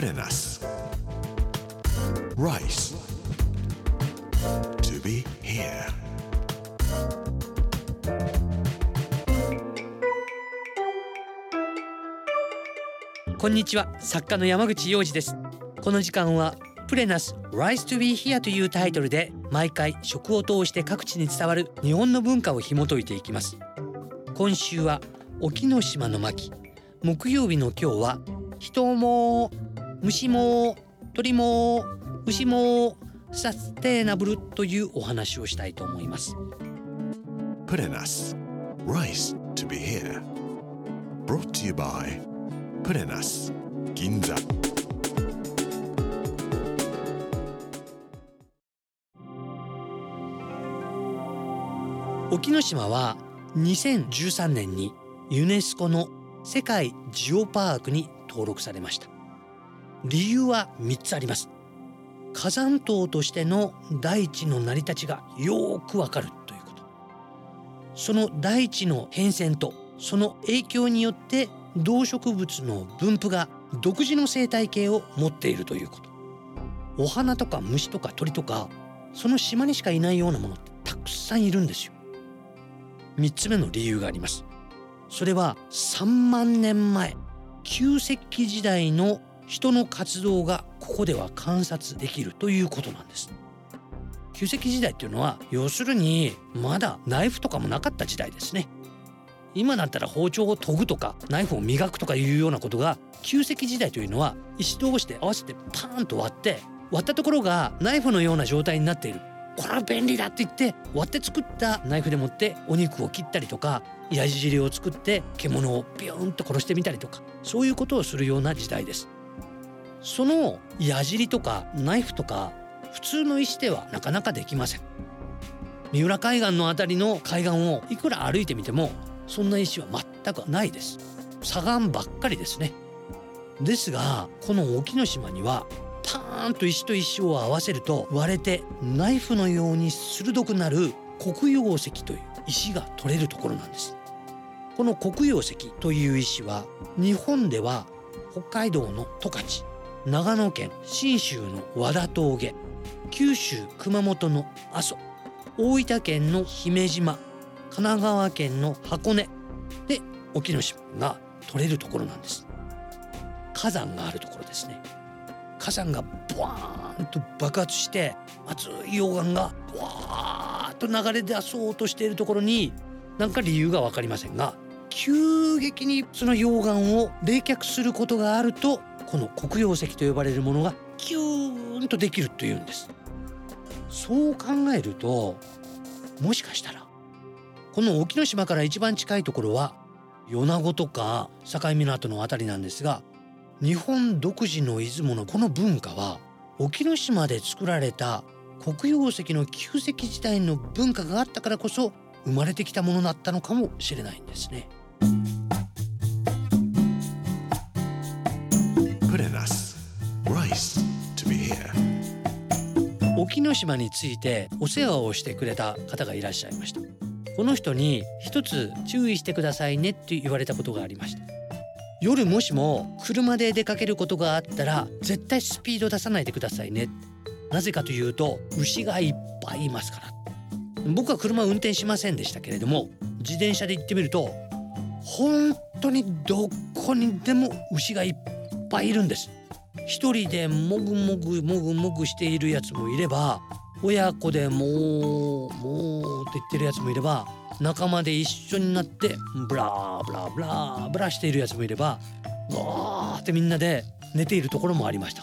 Put in us. Rice. To be here. こんにちは作家の山口洋二ですこの時間はプレナス Rise to be here というタイトルで毎回食を通して各地に伝わる日本の文化を紐解いていきます今週は沖ノ島の巻木曜日の今日は人も虫も鳥も牛もサステイナブルというお話をしたいと思います Put in us. Rice to be here. Brought to you by Put in us. Ginza. 沖ノ島は2013年にユネスコの世界ジオパークに登録されました理由は3つあります。火山島としての大地の成り立ちがよくわかるということ。その大地の変遷とその影響によって動植物の分布が独自の生態系を持っているということ。お花とか虫とか鳥とかその島にしかいないようなものってたくさんいるんですよ。3つ目の理由があります。それは3万年前旧石器時代の人の活動がここでは観察できるということなんです。旧石器時代っていうのは要するにまだナイフとかもなかった時代ですね。今だったら包丁を研ぐとかナイフを磨くとかいうようなことが旧石器時代というのは石同士で合わせてパーンと割って割ったところがナイフのような状態になっている。これは便利だって言って割って作ったナイフでもってお肉を切ったりとか矢尻を作って獣をビューンと殺してみたりとかそういうことをするような時代です。その矢尻とかナイフとか普通の石ではなかなかできません。三浦海岸のあたりの海岸をいくら歩いてみてもそんな石は全くないです。砂岩ばっかりですね。ですがこの沖ノ島にはパーンと石と石を合わせると割れてナイフのように鋭くなる黒曜石という石が取れるところなんです。この黒曜石という石は日本では北海道の十勝。長野県信州の和田峠九州熊本の阿蘇大分県の姫島神奈川県の箱根で沖ノ島が取れるところなんです。火山があるところですね。火山がブワーンと爆発して熱い溶岩がわーっと流れ出そうとしているところに何か理由が分かりませんが急激にその溶岩を冷却することがあるとこの黒曜石と呼ばれるものがキューンとできるというんですそう考えるともしかしたらこの沖ノ島から一番近いところは米子とか境港の辺りなんですが日本独自の出雲のこの文化は沖ノ島で作られた黒曜石の旧石時代の文化があったからこそ生まれてきたものだったのかもしれないんですね。沖ノ島についてお世話をしてくれた方がいらっしゃいました。この人に一つ注意してくださいねって言われたことがありました夜もしも車で出かけることがあったら絶対スピード出さないでくださいね。なぜかというと牛がいっぱいいますから。僕は車を運転しませんでしたけれども自転車で行ってみると本当にどこにでも牛がいっぱいいるんです。一人でもぐもぐもぐもぐしているやつもいれば親子でもうもうって言ってるやつもいれば仲間で一緒になってブラーブラーブラーブラーしているやつもいればわーってみんなで寝ているところもありました。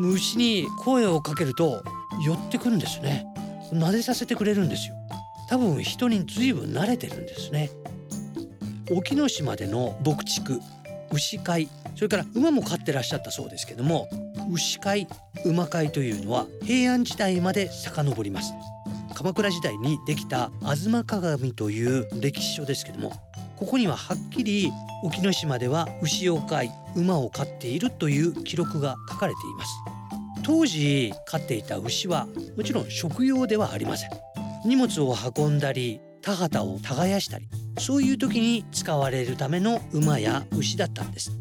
牛に声をかけると寄ってくるんですね。撫でさせてくれるんですよ。多分人に随分慣れてるんですね。沖ノ島での牧畜牛飼いそれから馬も飼ってらっしゃったそうですけども牛飼い馬飼いというのは平安時代まで遡ります。鎌倉時代にできた「吾妻鏡」という歴史書ですけどもここにははっきり沖ノ島では牛を飼い馬を飼っているという記録が書かれています。当時飼っていた牛はもちろん食用ではありません。荷物を運んだり田畑を耕したりそういう時に使われるための馬や牛だったんです。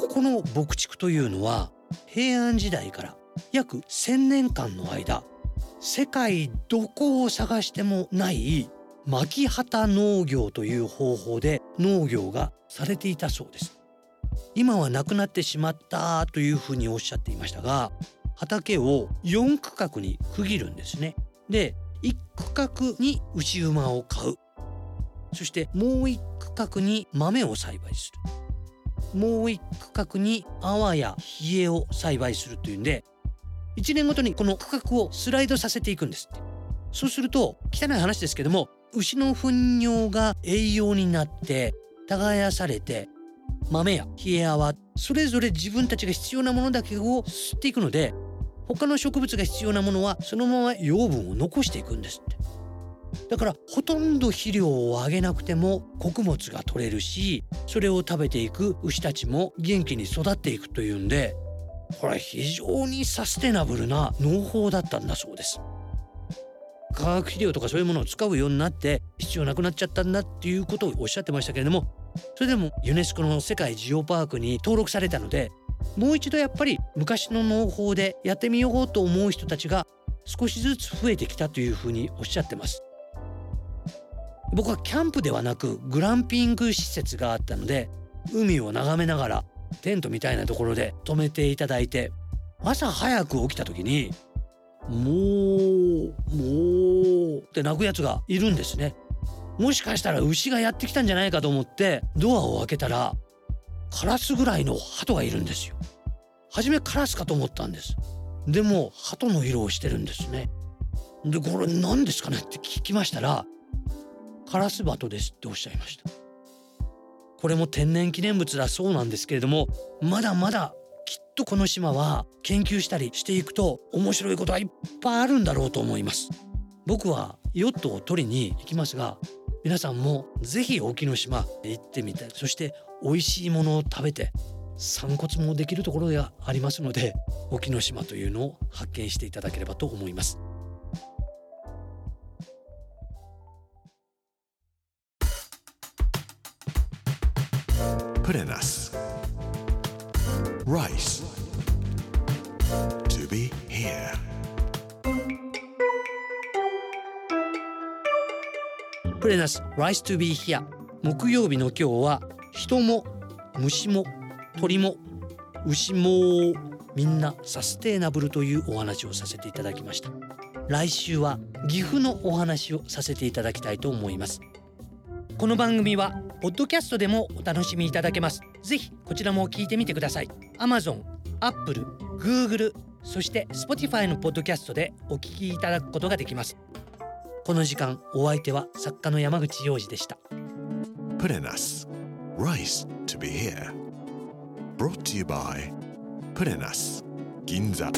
ここの牧畜というのは平安時代から約1,000年間の間世界どこを探してもない牧畑農業という方法で農業がされていたそうです。今はなくなってしまったというふうにおっしゃっていましたが畑を4区画に区切るんですね。で1区画に牛馬を飼う。そしてもう1区画に豆を栽培する。もう1区画に泡や冷えを栽培するというんで1年ごとにこの区画をスライドさせていくんですって。そうすると汚い話ですけども牛の糞尿が栄養になって耕されて豆や冷え泡それぞれ自分たちが必要なものだけを吸っていくので他の植物が必要なものはそのまま養分を残していくんですって。だからほとんど肥料をあげなくても穀物が取れるしそれを食べていく牛たちも元気に育っていくというんでこれ非常にサステナブルな農法だったんだそうです。化学肥料とかそういうものを使うようになって必要なくなっちゃったんだっていうことをおっしゃってましたけれどもそれでもユネスコの世界ジオパークに登録されたのでもう一度やっぱり昔の農法でやってみようと思う人たちが少しずつ増えてきたというふうにおっしゃってます。僕はキャンプではなくグランピング施設があったので海を眺めながらテントみたいなところで泊めていただいて朝早く起きた時にもうもうって泣くやつがいるんですね。もしかしたら牛がやってきたんじゃないかと思ってドアを開けたらカラスぐらいの鳩がいるんですよ。初めカラスかと思ったんです。でも鳩の色をしてるんですね。でこれ何ですかねって聞きましたらカラスバトですっておっしゃいました。これも天然記念物だそうなんですけれどもまだまだきっとこの島は研究したりしていくと面白いことはいっぱいあるんだろうと思います。僕はヨットを取りに行きますが皆さんもぜひ沖ノ島へ行ってみてそして美味しいものを食べて散骨もできるところがありますので沖ノ島というのを発見していただければと思います。プレナス Rice. To be here. プレナス Rise to be here. 木曜日の今日は人も虫も鳥も牛もみんなサステイナブルというお話をさせていただきました。来週は岐阜のお話をさせていただきたいと思います。この番組はポッドキャストでもお楽しみいただけます。ぜひこちらも聞いてみてください。Amazon、Apple、Google そして Spotify のポッドキャストでお聞きいただくことができます。この時間お相手は作家の山口洋二でした。プレナス Rice to be here. Brought to you by プレナス銀座